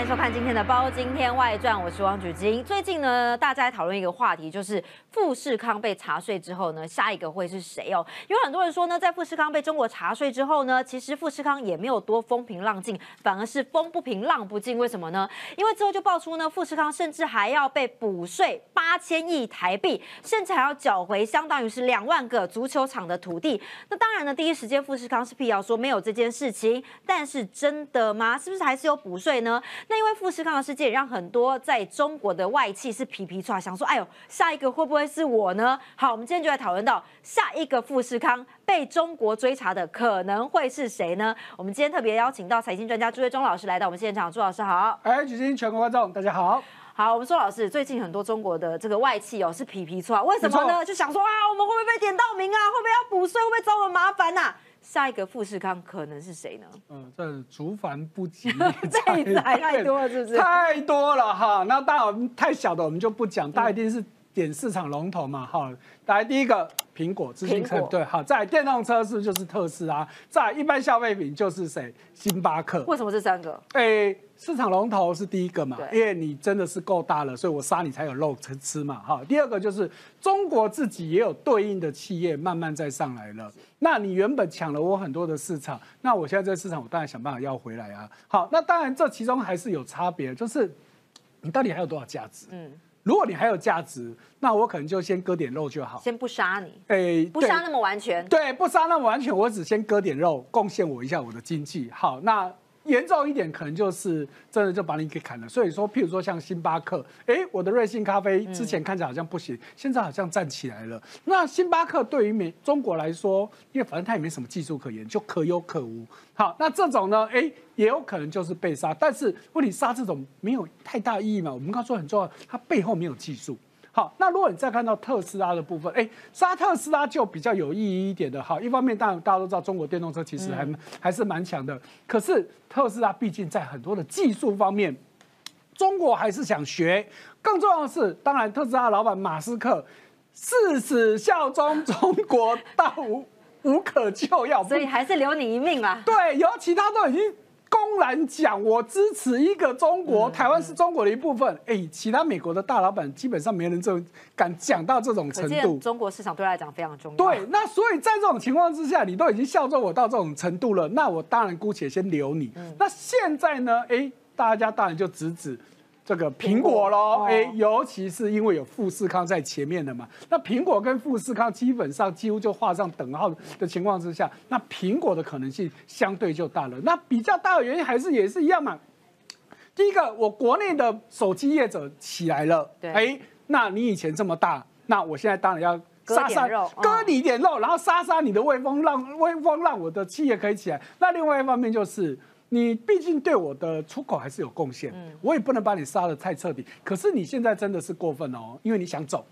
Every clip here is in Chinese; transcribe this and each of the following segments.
欢迎收看今天的《包今天外传》，我是王举金。最近呢，大家在讨论一个话题，就是富士康被查税之后呢，下一个会是谁哦？有很多人说呢，在富士康被中国查税之后呢，其实富士康也没有多风平浪静，反而是风不平浪不静。为什么呢？因为之后就爆出呢，富士康甚至还要被补税八千亿台币，甚至还要缴回相当于是两万个足球场的土地。那当然呢，第一时间富士康是辟谣说没有这件事情，但是真的吗？是不是还是有补税呢？那因为富士康的事件，让很多在中国的外企是皮皮抓，想说，哎呦，下一个会不会是我呢？好，我们今天就来讨论到下一个富士康被中国追查的可能会是谁呢？我们今天特别邀请到财经专家朱月忠老师来到我们现场，朱老师好。哎，举行全国观众大家好。好，我们说老师，最近很多中国的这个外企哦是皮皮唰，为什么呢？就想说啊，我们会不会被点到名啊？会不会要补税？会不会找我们麻烦呐？下一个富士康可能是谁呢？嗯，这竹繁不及，这子还太多了，是不是？太多了哈。那当然，太小的我们就不讲，大家一定是点市场龙头嘛。好，来第一个苹果，苹果对，好，在电动车是不是就是特斯拉，在一般消费品就是谁？星巴克。为什么这三个？哎。市场龙头是第一个嘛，因为你真的是够大了，所以我杀你才有肉吃吃嘛，哈。第二个就是中国自己也有对应的企业慢慢在上来了，那你原本抢了我很多的市场，那我现在在市场我当然想办法要回来啊。好，那当然这其中还是有差别，就是你到底还有多少价值？嗯，如果你还有价值，那我可能就先割点肉就好，先不杀你，哎，不杀那么完全，对，不杀那么完全，我只先割点肉，贡献我一下我的经济。好，那。严重一点，可能就是真的就把你给砍了。所以说，譬如说像星巴克，哎，我的瑞幸咖啡之前看起来好像不行，现在好像站起来了。那星巴克对于美中国来说，因为反正它也没什么技术可言，就可有可无。好，那这种呢，哎，也有可能就是被杀。但是问题杀这种没有太大意义嘛？我们刚说很重要，它背后没有技术。好，那如果你再看到特斯拉的部分，哎，杀特斯拉就比较有意义一点的。好，一方面当然大家都知道中国电动车其实还还是蛮强的，可是特斯拉毕竟在很多的技术方面，中国还是想学。更重要的是，当然特斯拉老板马斯克誓死效忠中国到无无可救药，所以还是留你一命啊。对，尤其他都已经。公然讲我支持一个中国，台湾是中国的一部分。哎，其他美国的大老板基本上没人这敢讲到这种程度。中国市场对他来讲非常重要。对，那所以在这种情况之下，你都已经效忠我到这种程度了，那我当然姑且先留你。那现在呢？哎，大家当然就直指。这个苹果喽，哎，尤其是因为有富士康在前面的嘛，那苹果跟富士康基本上几乎就画上等号的情况之下，那苹果的可能性相对就大了。那比较大的原因还是也是一样嘛。第一个，我国内的手机业者起来了，哎，那你以前这么大，那我现在当然要杀杀割你一点肉，然后杀杀你的威风，让威风让我的企业可以起来。那另外一方面就是。你毕竟对我的出口还是有贡献，我也不能把你杀的太彻底。可是你现在真的是过分哦，因为你想走，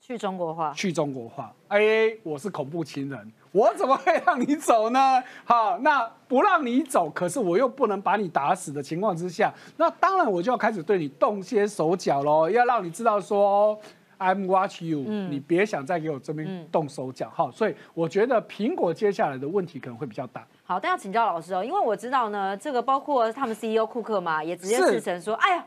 去中国化，去中国化。哎，我是恐怖情人，我怎么会让你走呢？好，那不让你走，可是我又不能把你打死的情况之下，那当然我就要开始对你动些手脚喽，要让你知道说。I'm watch you，你别想再给我这边动手脚哈，所以我觉得苹果接下来的问题可能会比较大。好，但要请教老师哦，因为我知道呢，这个包括他们 CEO 库克嘛，也直接自成说，哎呀。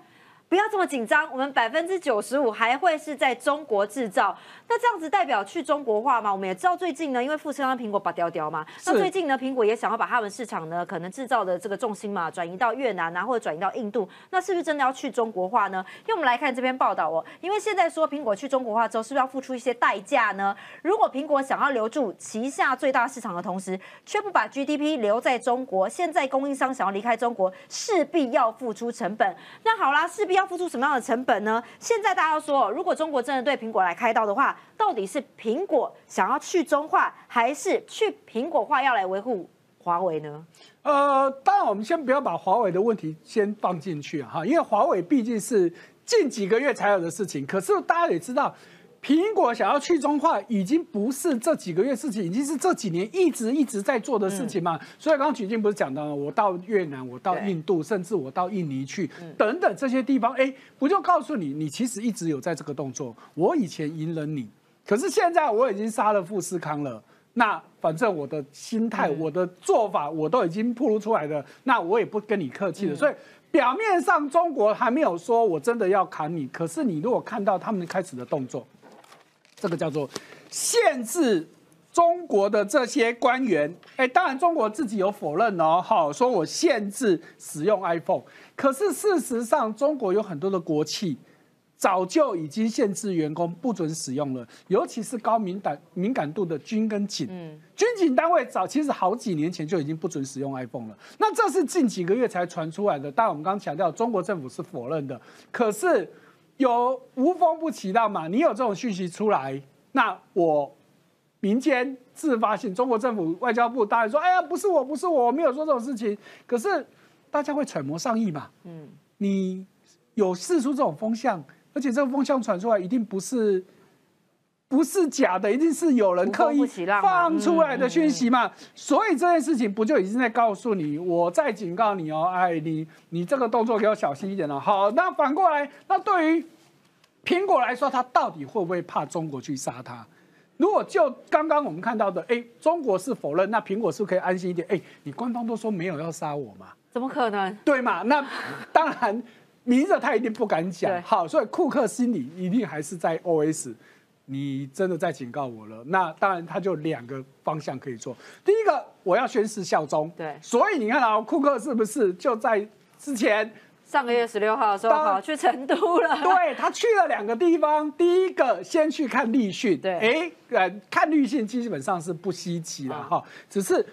不要这么紧张，我们百分之九十五还会是在中国制造。那这样子代表去中国化吗？我们也知道最近呢，因为富士康苹果把雕雕嘛，那最近呢，苹果也想要把他们市场呢，可能制造的这个重心嘛，转移到越南啊，或者转移到印度。那是不是真的要去中国化呢？因为我们来看这篇报道哦，因为现在说苹果去中国化之后，是不是要付出一些代价呢？如果苹果想要留住旗下最大市场的同时，却不把 GDP 留在中国，现在供应商想要离开中国，势必要付出成本。那好啦，势必。要付出什么样的成本呢？现在大家说，如果中国真的对苹果来开刀的话，到底是苹果想要去中化，还是去苹果化要来维护华为呢？呃，当然，我们先不要把华为的问题先放进去哈，因为华为毕竟是近几个月才有的事情。可是大家也知道。苹果想要去中化，已经不是这几个月事情，已经是这几年一直一直在做的事情嘛。所以刚刚曲靖不是讲到了，我到越南，我到印度，甚至我到印尼去，等等这些地方，哎，不就告诉你，你其实一直有在这个动作。我以前赢了你，可是现在我已经杀了富士康了。那反正我的心态、我的做法，我都已经暴露出来了，那我也不跟你客气了。所以表面上中国还没有说我真的要砍你，可是你如果看到他们开始的动作，这个叫做限制中国的这些官员。哎，当然中国自己有否认哦，好，说我限制使用 iPhone，可是事实上中国有很多的国企。早就已经限制员工不准使用了，尤其是高敏感敏感度的军跟警，嗯军警单位早其实好几年前就已经不准使用 iPhone 了。那这是近几个月才传出来的，但我们刚刚强调中国政府是否认的。可是有无风不起浪嘛？你有这种讯息出来，那我民间自发性，中国政府外交部当然说，哎呀，不是我，不是我，我没有说这种事情。可是大家会揣摩上意嘛？嗯，你有试出这种风向？而且这个风向传出来，一定不是不是假的，一定是有人刻意放出来的讯息嘛。所以这件事情不就已经在告诉你，我再警告你哦，哎，你你这个动作给我小心一点了。好，那反过来，那对于苹果来说，它到底会不会怕中国去杀它？如果就刚刚我们看到的，哎，中国是否认，那苹果是可以安心一点？哎，你官方都说没有要杀我嘛？怎么可能？对嘛？那当然。明着他一定不敢讲，好，所以库克心里一定还是在 O S，你真的在警告我了。那当然他就两个方向可以做。第一个，我要宣誓效忠。对，所以你看啊，库克是不是就在之前上个月十六号的时候跑去成都了？对他去了两个地方，第一个先去看立讯。对，哎，呃，看立讯基本上是不稀奇了哈，只是。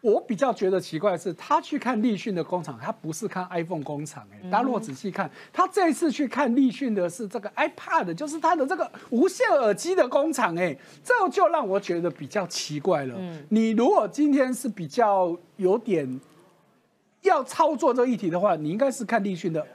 我比较觉得奇怪的是，他去看立讯的工厂，他不是看 iPhone 工厂哎。大家如果仔细看，他这次去看立讯的是这个 iPad，就是他的这个无线耳机的工厂哎，这就让我觉得比较奇怪了。你如果今天是比较有点要操作这个议题的话，你应该是看立讯的。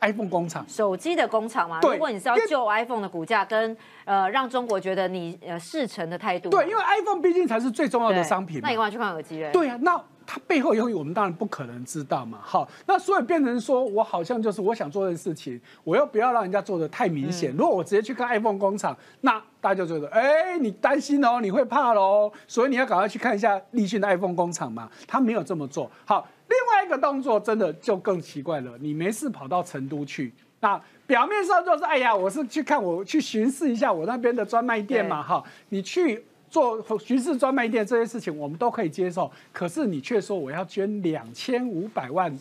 iPhone 工厂，手机的工厂嘛。如果你是要救 iPhone 的股价，跟呃让中国觉得你呃事成的态度。对，因为 iPhone 毕竟才是最重要的商品。那你干嘛去看耳机嘞？对啊，那它背后有我们当然不可能知道嘛。好，那所以变成说我好像就是我想做的事情，我又不要让人家做的太明显。如果我直接去看 iPhone 工厂，那大家就觉得，哎，你担心哦，你会怕喽，所以你要赶快去看一下立讯的 iPhone 工厂嘛。他没有这么做好。另外一个动作真的就更奇怪了，你没事跑到成都去，那表面上就是哎呀，我是去看我去巡视一下我那边的专卖店嘛，哈，你去做巡视专卖店这些事情我们都可以接受，可是你却说我要捐两千五百万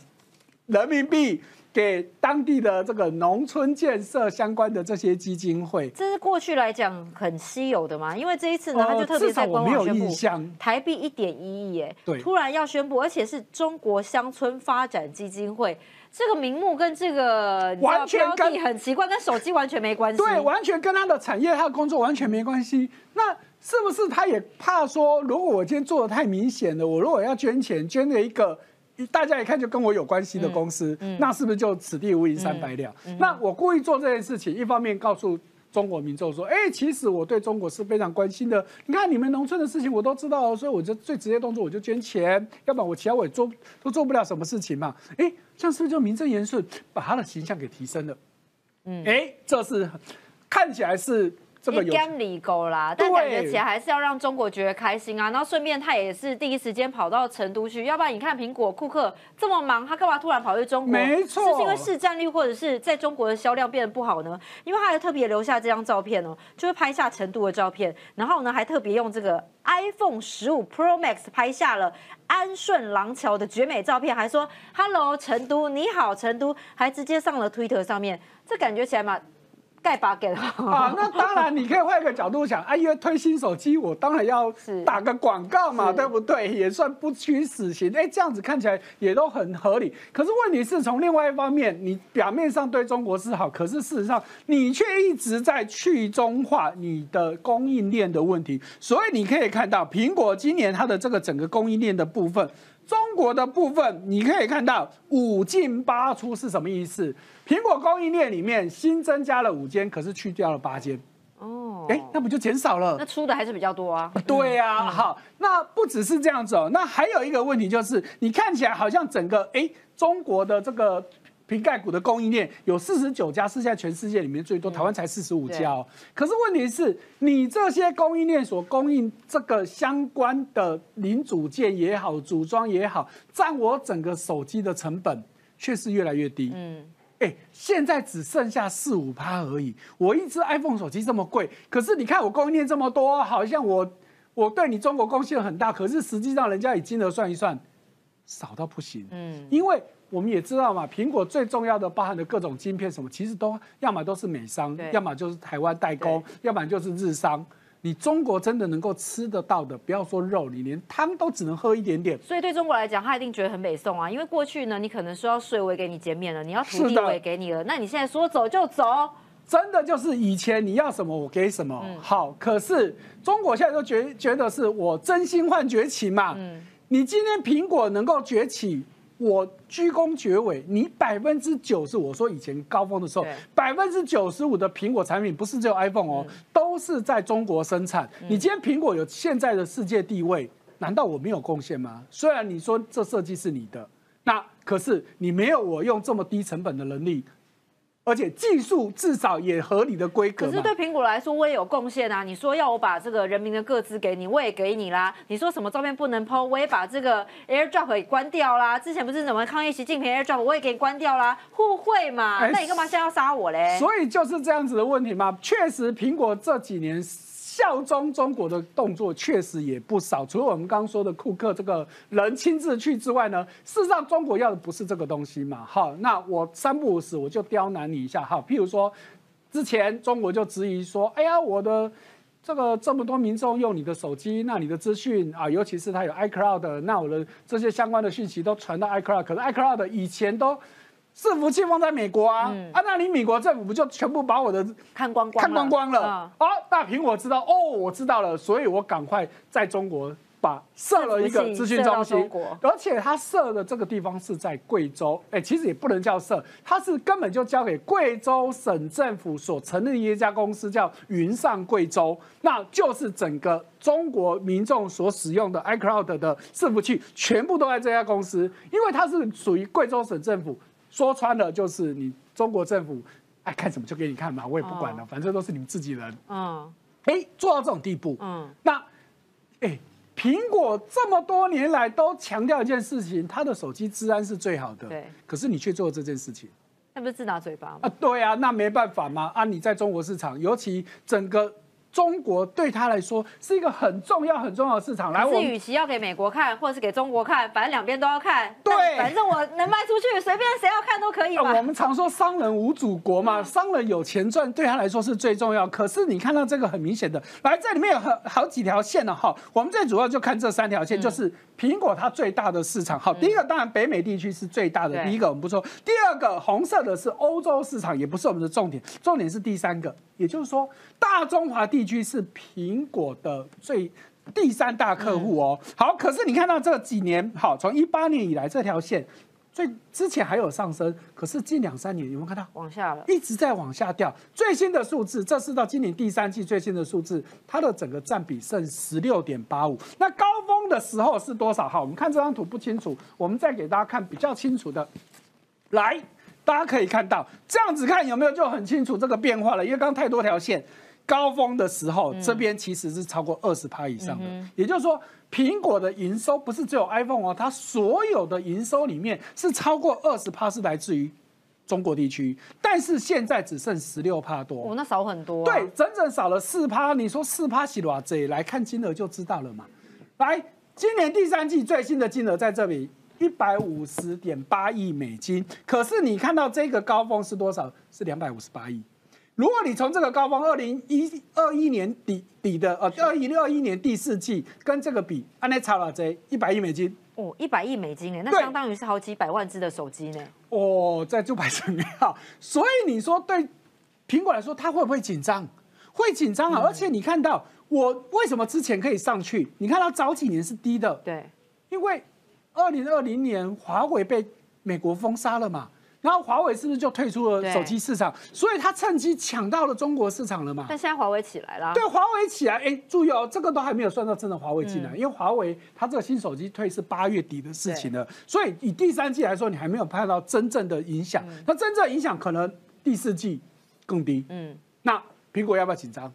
人民币。给当地的这个农村建设相关的这些基金会，这是过去来讲很稀有的嘛？因为这一次呢，他就特别在官网宣布，台币一点一亿，哎，对，突然要宣布，而且是中国乡村发展基金会，这个名目跟这个完全跟很奇怪，跟手机完全没关系，对，完全跟他的产业、他的工作完全没关系。那是不是他也怕说，如果我今天做的太明显了，我如果要捐钱，捐了一个？大家一看就跟我有关系的公司，那是不是就此地无银三百两？那我故意做这件事情，一方面告诉中国民众说，哎，其实我对中国是非常关心的。你看你们农村的事情我都知道，所以我就最直接动作我就捐钱，要不然我其他我也做都做不了什么事情嘛。哎，这样是不是就名正言顺把他的形象给提升了？嗯，哎，这是看起来是。一干离沟啦，但感觉起来还是要让中国觉得开心啊。然后顺便他也是第一时间跑到成都去，要不然你看苹果库克这么忙，他干嘛突然跑去中国？没错，是因为市占率或者是在中国的销量变得不好呢？因为他还特别留下这张照片哦，就是拍下成都的照片，然后呢还特别用这个 iPhone 十五 Pro Max 拍下了安顺廊桥的绝美照片，还说 Hello 成都，你好成都，还直接上了 Twitter 上面，这感觉起来嘛。盖把给了啊，那当然，你可以换一个角度想，哎，因为推新手机，我当然要打个广告嘛，对不对？也算不屈死刑，哎，这样子看起来也都很合理。可是问题是从另外一方面，你表面上对中国是好，可是事实上你却一直在去中化你的供应链的问题。所以你可以看到，苹果今年它的这个整个供应链的部分。中国的部分，你可以看到五进八出是什么意思？苹果供应链里面新增加了五间，可是去掉了八间。哦，哎，那不就减少了？那出的还是比较多啊。对呀，好，那不只是这样子哦，那还有一个问题就是，你看起来好像整个哎中国的这个。瓶盖股的供应链有四十九家，是现在全世界里面最多，台湾才四十五家哦。可是问题是，你这些供应链所供应这个相关的零组件也好，组装也好，占我整个手机的成本却是越来越低。嗯，哎，现在只剩下四五趴而已。我一只 iPhone 手机这么贵，可是你看我供应链这么多，好像我我对你中国贡献很大，可是实际上人家以金额算一算，少到不行。嗯，因为我们也知道嘛，苹果最重要的包含的各种晶片什么，其实都要么都是美商，要么就是台湾代工，要不然就是日商。你中国真的能够吃得到的，不要说肉，你连汤都只能喝一点点。所以对中国来讲，他一定觉得很美送啊，因为过去呢，你可能说要税，我也给你减免了，你要土地我也给你了，那你现在说走就走，真的就是以前你要什么我给什么。好，可是中国现在都觉觉得是我真心换崛起嘛。嗯，你今天苹果能够崛起。我鞠躬绝尾，你百分之九十，我说以前高峰的时候，百分之九十五的苹果产品不是只有 iPhone 哦，都是在中国生产。你今天苹果有现在的世界地位，难道我没有贡献吗？虽然你说这设计是你的，那可是你没有我用这么低成本的能力。而且技术至少也合理的规格。可是对苹果来说，我也有贡献啊！你说要我把这个人民的个资给你，我也给你啦。你说什么照片不能 PO，我也把这个 AirDrop 给关掉啦。之前不是怎么抗议习近平 AirDrop，我也给你关掉啦。互惠嘛，那你干嘛现在要杀我嘞？所以就是这样子的问题嘛。确实，苹果这几年。效忠中国的动作确实也不少，除了我们刚刚说的库克这个人亲自去之外呢，事实上中国要的不是这个东西嘛。好，那我三不五时我就刁难你一下。哈，譬如说，之前中国就质疑说，哎呀，我的这个这么多民众用你的手机，那你的资讯啊，尤其是它有 iCloud，那我的这些相关的讯息都传到 iCloud，可是 iCloud 以前都。伺服器放在美国啊，啊，那你美国政府不就全部把我的看光光看光光了？哦，那苹果知道哦，我知道了，所以我赶快在中国把设了一个资讯中心，而且他设的这个地方是在贵州，哎，其实也不能叫设，他是根本就交给贵州省政府所成立的一家公司，叫云上贵州，那就是整个中国民众所使用的 iCloud 的伺服器全部都在这家公司，因为它是属于贵州省政府。说穿了就是你中国政府爱看什么就给你看嘛，我也不管了，反正都是你们自己人。嗯，哎，做到这种地步，嗯，那，哎，苹果这么多年来都强调一件事情，它的手机治安是最好的，对，可是你却做这件事情，那不是自打嘴巴吗？啊，对啊，那没办法嘛，啊，你在中国市场，尤其整个。中国对他来说是一个很重要、很重要的市场。来，是与其要给美国看，或者是给中国看，反正两边都要看。对，反正我能卖出去，随便谁要看都可以我们常说商人无祖国嘛，商人有钱赚，对他来说是最重要。可是你看到这个很明显的，来这里面有很好几条线了哈。我们最主要就看这三条线，就是苹果它最大的市场。好，第一个当然北美地区是最大的，第一个我们不说。第二个红色的是欧洲市场，也不是我们的重点，重点是第三个。也就是说，大中华地区是苹果的最第三大客户哦。好，可是你看到这几年，好，从一八年以来这条线，最之前还有上升，可是近两三年有没有看到往下了？一直在往下掉。最新的数字，这是到今年第三季最新的数字，它的整个占比剩十六点八五。那高峰的时候是多少？好，我们看这张图不清楚，我们再给大家看比较清楚的，来。大家可以看到，这样子看有没有就很清楚这个变化了。因为刚刚太多条线，高峰的时候这边其实是超过二十趴以上的，也就是说，苹果的营收不是只有 iPhone 哦，它所有的营收里面是超过二十趴是来自于中国地区，但是现在只剩十六趴多，哦，那少很多，对，整整少了四趴。你说四趴是多少？这来看金额就知道了嘛。来，今年第三季最新的金额在这里。一百五十点八亿美金，可是你看到这个高峰是多少？是两百五十八亿。如果你从这个高峰二零一二一年底底的呃二零二一年第四季跟这个比，安内差了这一百亿美金哦，一百亿美金哎，那相当于是好几百万只的手机呢。哦，在就百成好，所以你说对苹果来说，它会不会紧张？会紧张啊！而且你看到我为什么之前可以上去？你看到早几年是低的，对，因为。二零二零年，华为被美国封杀了嘛？然后华为是不是就退出了手机市场？所以它趁机抢到了中国市场了嘛？但现在华为起来了。对，华为起来，哎，注意哦，这个都还没有算到真的华为进来，因为华为它这个新手机退是八月底的事情了，所以以第三季来说，你还没有看到真正的影响。那真正影响可能第四季更低。嗯，那苹果要不要紧张？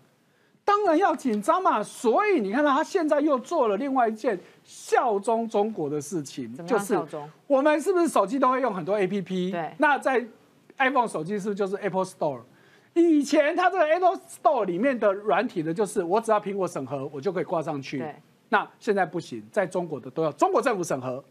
当当然要紧张嘛。所以你看到他现在又做了另外一件效忠中国的事情，就是我们是不是手机都会用很多 A P P？对。那在 iPhone 手机是不是就是 Apple Store？以前它这个 Apple Store 里面的软体呢，就是我只要苹果审核，我就可以挂上去。对。那现在不行，在中国的都要中国政府审核，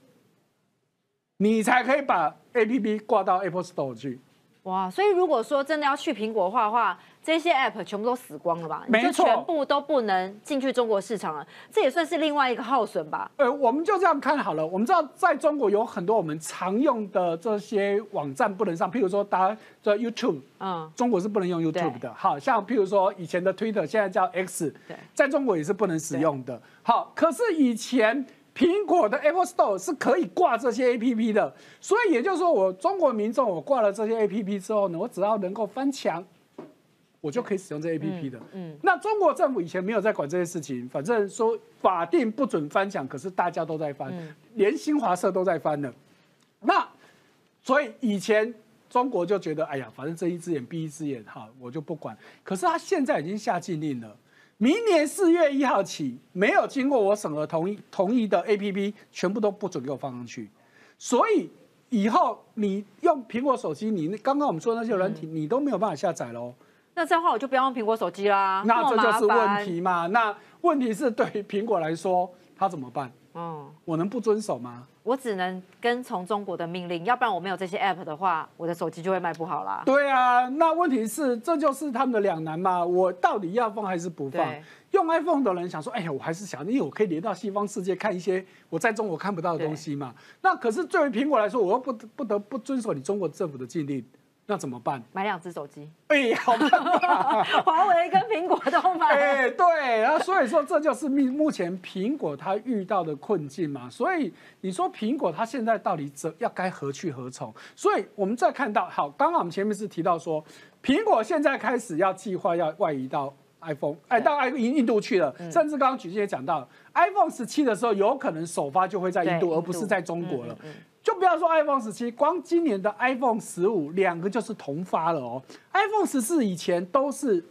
你才可以把 A P P 挂到 Apple Store 去。哇，所以如果说真的要去苹果化的话，这些 App 全部都死光了吧？没错，全部都不能进去中国市场了，这也算是另外一个耗损吧？呃，我们就这样看好了。我们知道在中国有很多我们常用的这些网站不能上，譬如说大家这 YouTube，嗯，中国是不能用 YouTube 的。好像譬如说以前的 Twitter，现在叫 X，在中国也是不能使用的。好，可是以前。苹果的 Apple Store 是可以挂这些 A P P 的，所以也就是说，我中国民众我挂了这些 A P P 之后呢，我只要能够翻墙，我就可以使用这 A P P 的。嗯，那中国政府以前没有在管这些事情，反正说法定不准翻墙，可是大家都在翻，连新华社都在翻了。那所以以前中国就觉得，哎呀，反正睁一只眼闭一只眼，哈，我就不管。可是他现在已经下禁令了。明年四月一号起，没有经过我审核同意同意的 A P P，全部都不准给我放上去。所以以后你用苹果手机，你刚刚我们说那些软体，你都没有办法下载喽。那这样的话，我就不要用苹果手机啦。那这就是问题嘛？那问题是对于苹果来说，它怎么办？哦，我能不遵守吗？我只能跟从中国的命令，要不然我没有这些 app 的话，我的手机就会卖不好啦。对啊，那问题是这就是他们的两难嘛？我到底要放还是不放？用 iPhone 的人想说，哎呀，我还是想，因为我可以连到西方世界看一些我在中国看不到的东西嘛。那可是作为苹果来说，我又不不得不遵守你中国政府的禁令。那怎么办？买两只手机。哎，好办法。华为跟苹果都买。哎，对。然后所以说，这就是目目前苹果它遇到的困境嘛。所以你说苹果它现在到底怎要该何去何从？所以我们再看到，好，刚刚我们前面是提到说，苹果现在开始要计划要外移到 iPhone，哎，到 i 印印度去了。甚至刚刚举例也讲到，iPhone 十七的时候，有可能首发就会在印度，而不是在中国了。就不要说 iPhone 十七，光今年的 iPhone 十五两个就是同发了哦。iPhone 十四以前都是，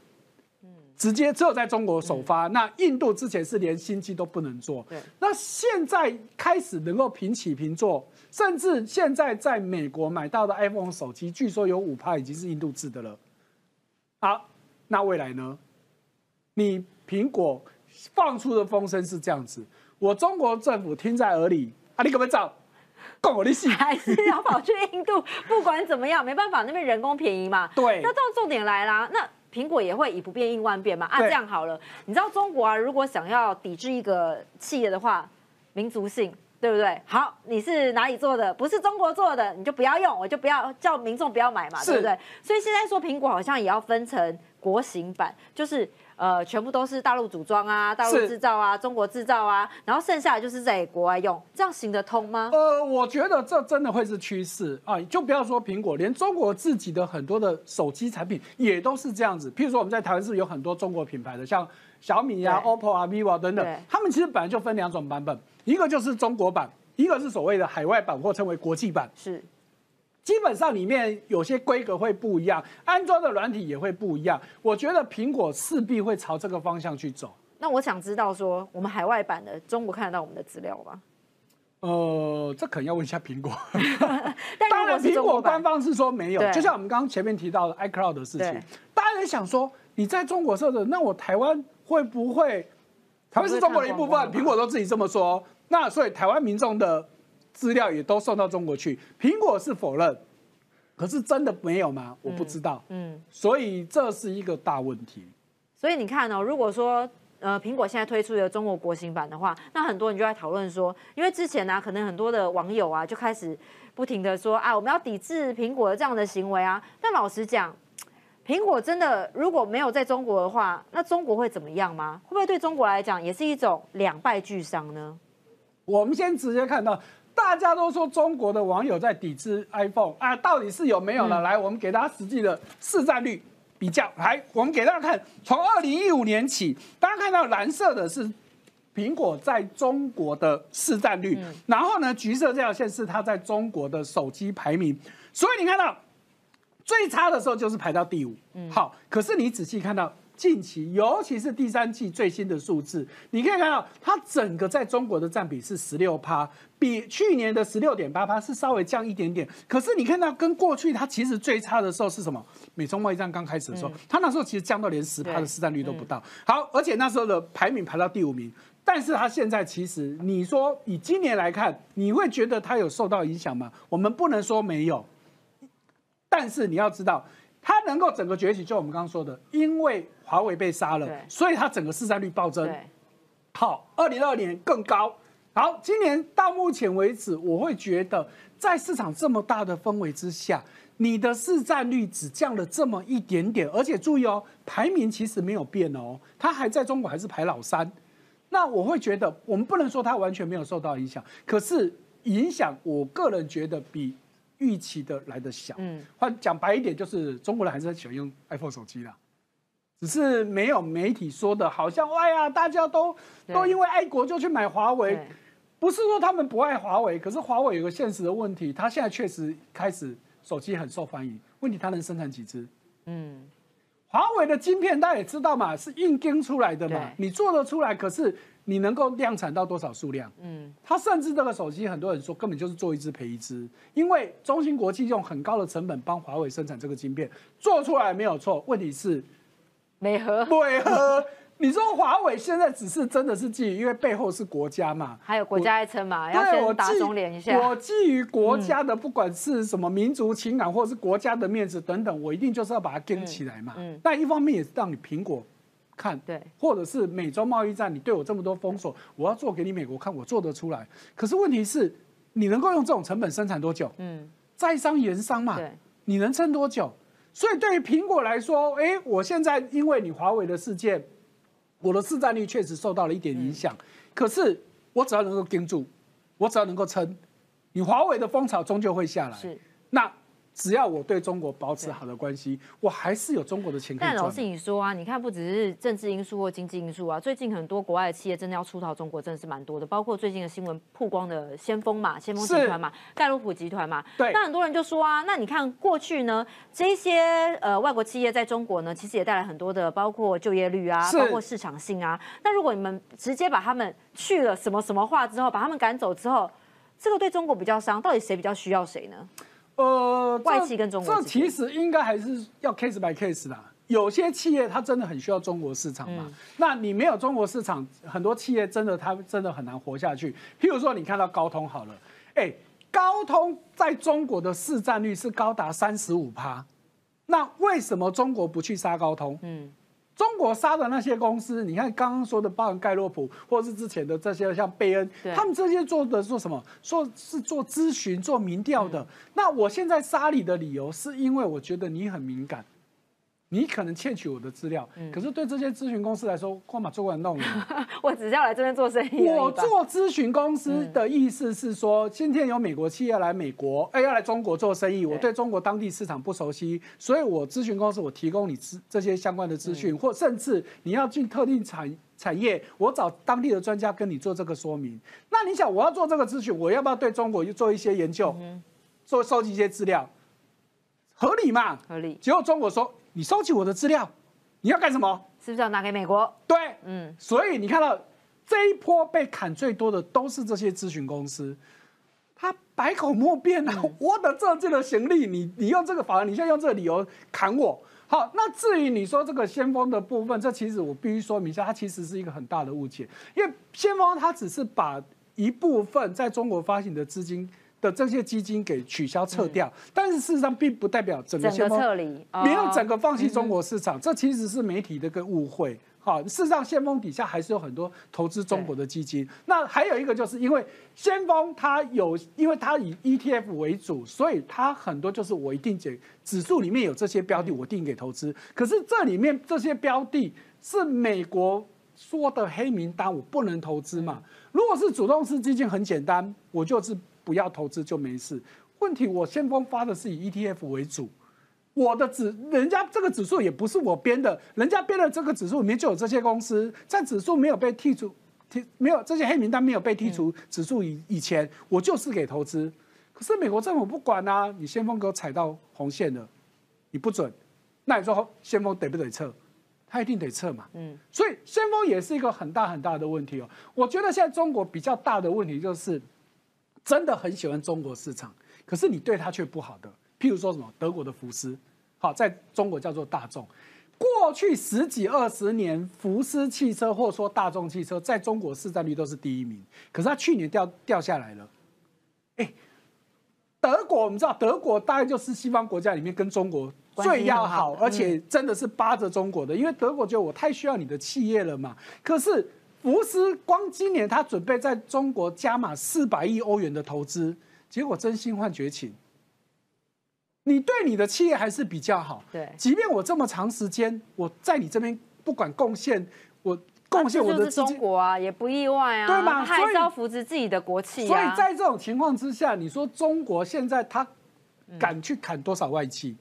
直接只有在中国首发，那印度之前是连新机都不能做。对，那现在开始能够平起平坐，甚至现在在美国买到的 iPhone 手机，据说有五趴已经是印度制的了。好，那未来呢？你苹果放出的风声是这样子，我中国政府听在耳里啊，你可不可以找？够我的戏，还是要跑去印度？不管怎么样，没办法，那边人工便宜嘛。对。那到重点来啦，那苹果也会以不变应万变嘛。啊，这样好了，你知道中国啊，如果想要抵制一个企业的话，民族性，对不对？好，你是哪里做的？不是中国做的，你就不要用，我就不要叫民众不要买嘛，对不对？所以现在说苹果好像也要分成国行版，就是。呃，全部都是大陆组装啊，大陆制造啊，中国制造啊，然后剩下的就是在国外用，这样行得通吗？呃，我觉得这真的会是趋势啊！就不要说苹果，连中国自己的很多的手机产品也都是这样子。譬如说我们在台湾是有很多中国品牌的，像小米啊、OPPO 啊、vivo 等等，他们其实本来就分两种版本，一个就是中国版，一个是所谓的海外版或称为国际版。是。基本上里面有些规格会不一样，安装的软体也会不一样。我觉得苹果势必会朝这个方向去走。那我想知道说，我们海外版的中国看得到我们的资料吗？呃，这可能要问一下苹果。当然，苹果官方是说没有。就像我们刚刚前面提到的 iCloud 的事情，大家也想说，你在中国设的，那我台湾会不会？台湾是中国的一部分，苹果都自己这么说。那所以台湾民众的。资料也都送到中国去，苹果是否认，可是真的没有吗？我不知道。嗯，所以这是一个大问题。所以你看哦，如果说呃苹果现在推出的中国国行版的话，那很多人就在讨论说，因为之前呢，可能很多的网友啊就开始不停的说啊，我们要抵制苹果的这样的行为啊。但老实讲，苹果真的如果没有在中国的话，那中国会怎么样吗？会不会对中国来讲也是一种两败俱伤呢？我们先直接看到。大家都说中国的网友在抵制 iPhone 啊，到底是有没有呢？来，我们给大家实际的市占率比较。来，我们给大家看，从二零一五年起，大家看到蓝色的是苹果在中国的市占率，然后呢，橘色这条线是它在中国的手机排名。所以你看到最差的时候就是排到第五。好，可是你仔细看到近期，尤其是第三季最新的数字，你可以看到它整个在中国的占比是十六趴，比去年的十六点八趴是稍微降一点点。可是你看到跟过去它其实最差的时候是什么？美中贸易战刚开始的时候，它那时候其实降到连十趴的市占率都不到。好，而且那时候的排名排到第五名。但是它现在其实，你说以今年来看，你会觉得它有受到影响吗？我们不能说没有，但是你要知道。它能够整个崛起，就我们刚刚说的，因为华为被杀了，所以它整个市占率暴增。好，二零二二年更高。好，今年到目前为止，我会觉得在市场这么大的氛围之下，你的市占率只降了这么一点点，而且注意哦，排名其实没有变哦，它还在中国还是排老三。那我会觉得，我们不能说它完全没有受到影响，可是影响，我个人觉得比。预期的来的小，嗯，换讲白一点，就是中国人还是很喜欢用 iPhone 手机啦，只是没有媒体说的，好像哎呀，大家都都因为爱国就去买华为，不是说他们不爱华为，可是华为有个现实的问题，它现在确实开始手机很受欢迎，问题它能生产几只？嗯，华为的晶片大家也知道嘛，是硬跟出来的嘛，你做得出来，可是。你能够量产到多少数量？嗯，他甚至这个手机，很多人说根本就是做一只赔一只，因为中芯国际用很高的成本帮华为生产这个晶片，做出来没有错。问题是，美合，美合。你说华为现在只是真的是基于，因为背后是国家嘛，还有国家爱称嘛，要先打中联一下。我基于国家的，不管是什么民族情感，或者是国家的面子等等，我一定就是要把它跟起来嘛。嗯，但一方面也是让你苹果。看，对，或者是美洲贸易战，你对我这么多封锁，我要做给你美国看，我做得出来。可是问题是，你能够用这种成本生产多久？嗯，在商言商嘛，对，你能撑多久？所以对于苹果来说，哎，我现在因为你华为的事件，我的市占率确实受到了一点影响。可是我只要能够盯住，我只要能够撑，你华为的风潮终究会下来。是，那。只要我对中国保持好的关系，我还是有中国的钱可以但老师你说啊，你看不只是政治因素或经济因素啊，最近很多国外的企业真的要出逃中国，真的是蛮多的。包括最近的新闻曝光的先锋嘛，先锋集团嘛，盖洛普集团嘛。对。那很多人就说啊，那你看过去呢，这些呃外国企业在中国呢，其实也带来很多的，包括就业率啊，包括市场性啊。那如果你们直接把他们去了什么什么化之后，把他们赶走之后，这个对中国比较伤，到底谁比较需要谁呢？呃，外企跟中国，这其实应该还是要 case by case 啦。有些企业它真的很需要中国市场嘛？那你没有中国市场，很多企业真的它真的很难活下去。譬如说，你看到高通好了，哎，高通在中国的市占率是高达三十五趴，那为什么中国不去杀高通？嗯。中国杀的那些公司，你看刚刚说的，包含盖洛普，或者是之前的这些像贝恩，他们这些做的做什么？说是做咨询、做民调的。那我现在杀你的理由，是因为我觉得你很敏感。你可能窃取我的资料，可是对这些咨询公司来说，光把做完弄了。我只是要来这边做生意。我做咨询公司的意思是说，今天有美国企业来美国，哎，要来中国做生意，我对中国当地市场不熟悉，所以我咨询公司我提供你资这些相关的资讯，或甚至你要进特定产产业，我找当地的专家跟你做这个说明。那你想，我要做这个咨询，我要不要对中国做一些研究，做收集一些资料，合理嘛？合理。结果中国说。你收集我的资料，你要干什么？是不是要拿给美国？对，嗯，所以你看到这一波被砍最多的都是这些咨询公司，他百口莫辩啊！我的这这的行李，你你用这个法，你现在用这个理由砍我。好，那至于你说这个先锋的部分，这其实我必须说明一下，它其实是一个很大的误解，因为先锋它只是把一部分在中国发行的资金。的这些基金给取消撤掉，但是事实上并不代表整个先锋没有整个放弃中国市场，这其实是媒体的一个误会。好，事实上先锋底下还是有很多投资中国的基金。那还有一个就是因为先锋它有，因为它以 ETF 为主，所以它很多就是我一定给指数里面有这些标的，我定给投资。可是这里面这些标的是美国说的黑名单，我不能投资嘛？如果是主动式基金，很简单，我就是。不要投资就没事。问题我先锋发的是以 ETF 为主，我的指人家这个指数也不是我编的，人家编的这个指数里面就有这些公司，在指数没有被剔除、剔没有这些黑名单没有被剔除指数以以前，我就是给投资。可是美国政府不管啊，你先锋给我踩到红线了，你不准，那你说先锋得不得撤？他一定得撤嘛。嗯，所以先锋也是一个很大很大的问题哦。我觉得现在中国比较大的问题就是，真的很喜欢中国市场，可是你对它却不好的。譬如说什么德国的福斯，好，在中国叫做大众。过去十几二十年，福斯汽车或说大众汽车在中国市占率都是第一名，可是它去年掉掉下来了。哎，德国我们知道，德国大概就是西方国家里面跟中国最要好，而且真的是扒着中国的，因为德国觉得我太需要你的企业了嘛。可是福斯光今年他准备在中国加码四百亿欧元的投资，结果真心换绝情。你对你的企业还是比较好，对。即便我这么长时间我在你这边不管贡献，我贡献我的中国啊，也不意外啊，对吗？还是要扶持自己的国企。所以在这种情况之下，你说中国现在他敢去砍多少外企？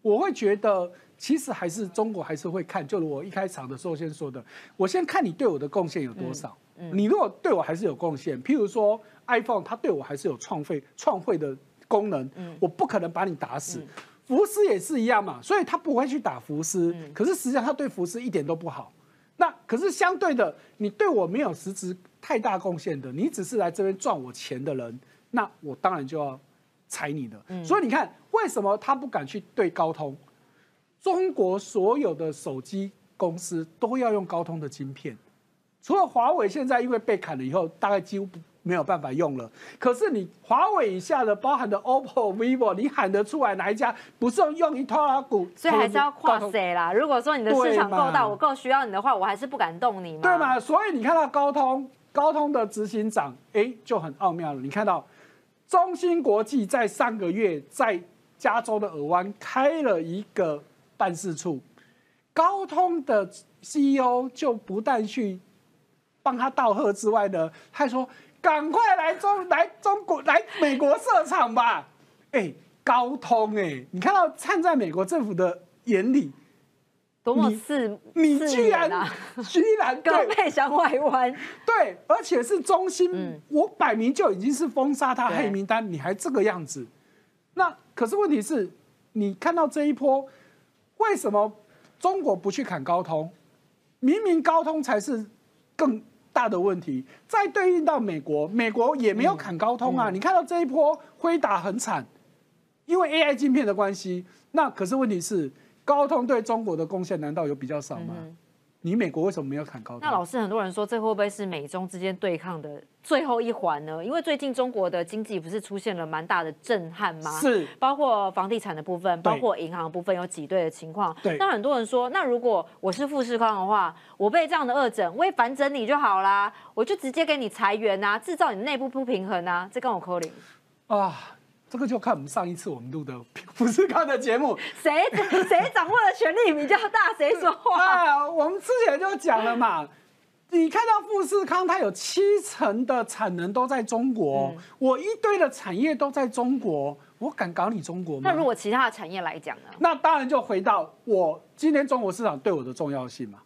我会觉得其实还是中国还是会看，就如我一开场的时候先说的，我先看你对我的贡献有多少。你如果对我还是有贡献，譬如说 iPhone，它对我还是有创费创汇的。功能，我不可能把你打死。福斯也是一样嘛，所以他不会去打福斯。可是实际上他对福斯一点都不好。那可是相对的，你对我没有实质太大贡献的，你只是来这边赚我钱的人，那我当然就要踩你的。所以你看，为什么他不敢去对高通？中国所有的手机公司都要用高通的晶片，除了华为现在因为被砍了以后，大概几乎不。没有办法用了。可是你华为以下的，包含的 OPPO、vivo，你喊得出来哪一家不是用一套啊股？所以还是要跨谁啦？如果说你的市场够大，我够需要你的话，我还是不敢动你嘛。对嘛？所以你看到高通，高通的执行长哎就很奥妙了。你看到中芯国际在上个月在加州的尔湾开了一个办事处，高通的 CEO 就不但去帮他道贺之外呢，还说。赶快来中来中国来美国设厂吧！哎，高通哎，你看到站在美国政府的眼里，多么是你居然 居然高配向外弯，对，而且是中心，我摆明就已经是封杀他黑名单，你还这个样子？那可是问题是，你看到这一波，为什么中国不去砍高通？明明高通才是更。大的问题，再对应到美国，美国也没有砍高通啊。你看到这一波辉达很惨，因为 AI 晶片的关系。那可是问题是，高通对中国的贡献难道有比较少吗？你美国为什么没有砍高通？那老师，很多人说这会不会是美中之间对抗的最后一环呢？因为最近中国的经济不是出现了蛮大的震撼吗？是，包括房地产的部分，包括银行部分有挤兑的情况。对。那很多人说，那如果我是富士康的话，我被这样的恶整，我也反整你就好啦，我就直接给你裁员啊，制造你内部不平衡啊，这跟我扣零啊。这个就看我们上一次我们录的富士康的节目，谁谁掌握的权力比较大，谁说话？啊，我们之前就讲了嘛，你看到富士康，它有七成的产能都在中国，我一堆的产业都在中国，我敢搞你中国吗？那如果其他的产业来讲呢？那当然就回到我今天中国市场对我的重要性嘛。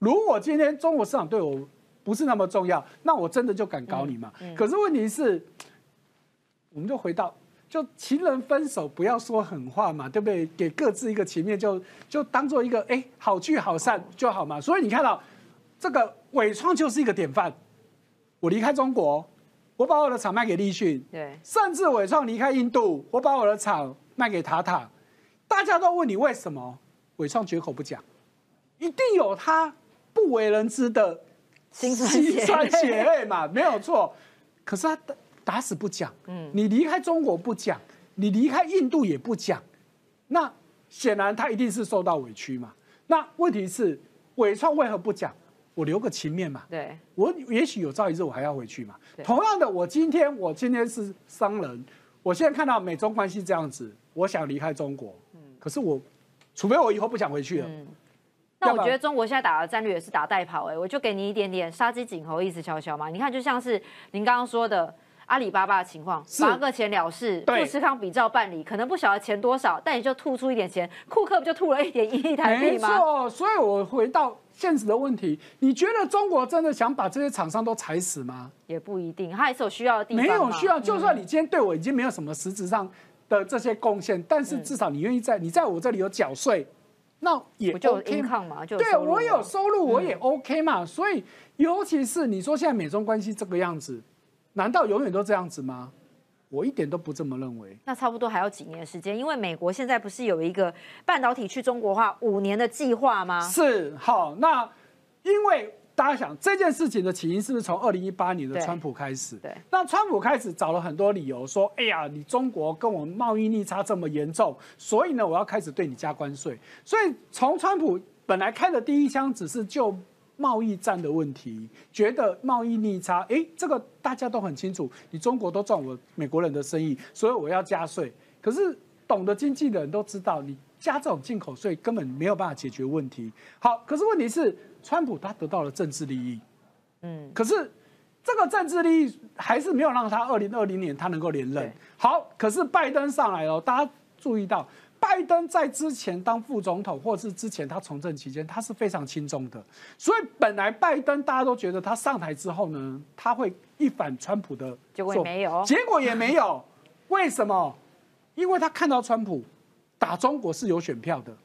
如果今天中国市场对我不是那么重要，那我真的就敢搞你嘛？可是问题是，我们就回到。就情人分手不要说狠话嘛，对不对？给各自一个情面，就就当做一个哎好聚好散就好嘛。所以你看到这个伟创就是一个典范。我离开中国，我把我的厂卖给立讯，对，甚至伟创离开印度，我把我的厂卖给塔塔。大家都问你为什么，伟创绝口不讲，一定有他不为人知的心酸血泪嘛，没有错。可是他的。打死不讲，嗯，你离开中国不讲，你离开印度也不讲，那显然他一定是受到委屈嘛。那问题是伟创为何不讲？我留个情面嘛。对，我也许有朝一日我还要回去嘛。同样的，我今天我今天是商人，我现在看到美中关系这样子，我想离开中国，嗯，可是我除非我以后不想回去了。那我觉得中国现在打的战略也是打代跑，哎，我就给你一点点杀鸡儆猴，意思悄悄嘛。你看，就像是您刚刚说的。阿里巴巴的情况，罚个钱了事，富士康比照办理，可能不晓得钱多少，但也就吐出一点钱，库克不就吐了一点一亿台币吗？没错，所以我回到现实的问题，你觉得中国真的想把这些厂商都踩死吗？也不一定，他还是有需要的地方。没有需要，就算你今天对我已经没有什么实质上的这些贡献，但是至少你愿意在你在我这里有缴税，那也 OK 嘛，就对我有收入，我也 OK 嘛。所以，尤其是你说现在美中关系这个样子，难道永远都这样子吗？我一点都不这么认为。那差不多还要几年时间，因为美国现在不是有一个半导体去中国化五年的计划吗？是好，那因为大家想这件事情的起因是不是从二零一八年的川普开始？对，那川普开始找了很多理由说，哎呀，你中国跟我们贸易逆差这么严重，所以呢，我要开始对你加关税。所以从川普本来开的第一枪只是就贸易战的问题，觉得贸易逆差，哎，这个大家都很清楚，你中国都赚我美国人的生意，所以我要加税。可是懂得经济的人都知道，你加这种进口税根本没有办法解决问题。好，可是问题是，川普他得到了政治利益，嗯，可是这个政治利益还是没有让他二零二零年他能够连任。好，可是拜登上来了，大家注意到，拜登在之前当副总统，或是之前他从政期间，他是非常轻松的。所以本来拜登大家都觉得他上台之后呢，他会一反川普的结果也没有结果也没有。为什么？因为他看到川普打中国是有选票的。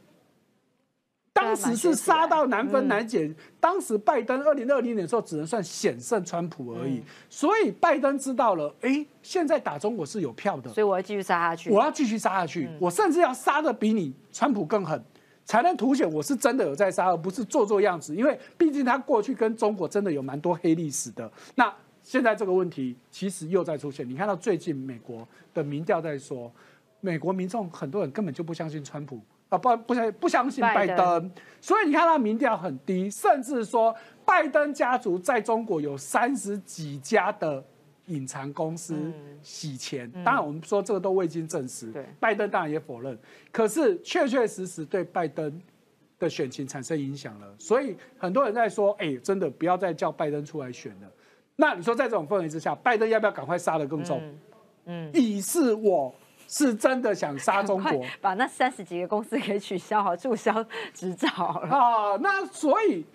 当时是杀到难分难解。当时拜登二零二零年的时候只能算险胜川普而已，所以拜登知道了，哎，现在打中国是有票的，所以我要继续杀下去。我要继续杀下去，我甚至要杀的比你川普更狠，才能凸显我是真的有在杀，而不是做做样子。因为毕竟他过去跟中国真的有蛮多黑历史的。那现在这个问题其实又在出现，你看到最近美国的民调在说，美国民众很多人根本就不相信川普。啊，不不相不相信拜拜登登，所以你看他民调很低，甚至说拜登家族在中国有三十几家的隐藏公司洗钱。当然，我们说这个都未经证实，对拜登当然也否认，可是确确实实对拜登的选情产生影响了。所以很多人在说，哎、真的不要再叫拜登出来选了。那你说在这种氛围之下，拜登要不要赶快杀得更重？嗯，以示我是真的想杀中国。把那三十几个公司给取消好，注销执照。啊，那所以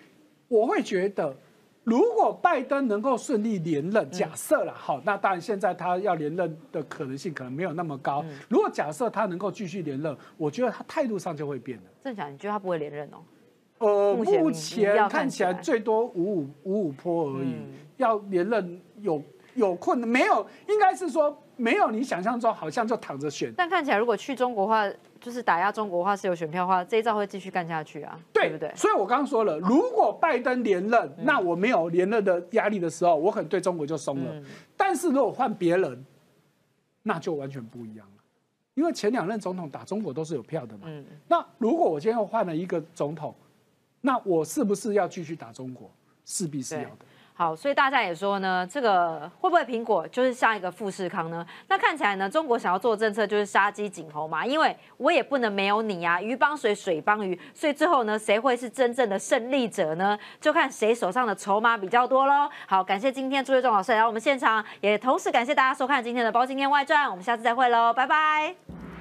我会觉得，如果拜登能够顺利连任，假设了好，那当然现在他要连任的可能性可能没有那么高。如果假设他能够继续连任，我觉得他态度上就会变了。郑讲，你觉得他不会连任哦？呃，目目前看起来最多五五五五坡而已，嗯要连任有有困难，没有，应该是说没有你想象中好像就躺着选。但看起来如果去中国化，就是打压中国化是有选票的话，这一招会继续干下去啊，对不对？所以我刚刚说了，如果拜登连任，那我没有连任的压力的时候，我可能对中国就松了。嗯但是如果换别人，那就完全不一样了，因为前两任总统打中国都是有票的嘛。嗯，那如果我今天又换了一个总统，那我是不是要继续打中国？势必是要的。好，所以大家也说呢，这个会不会苹果就是下一个富士康呢？那看起来呢，中国想要做的政策就是杀鸡儆猴嘛，因为我也不能没有你啊，鱼帮水，水帮鱼，所以最后呢，谁会是真正的胜利者呢？就看谁手上的筹码比较多喽。好，感谢今天朱月忠老师来到我们现场，也同时感谢大家收看今天的《包青天外传》，我们下次再会喽，拜拜。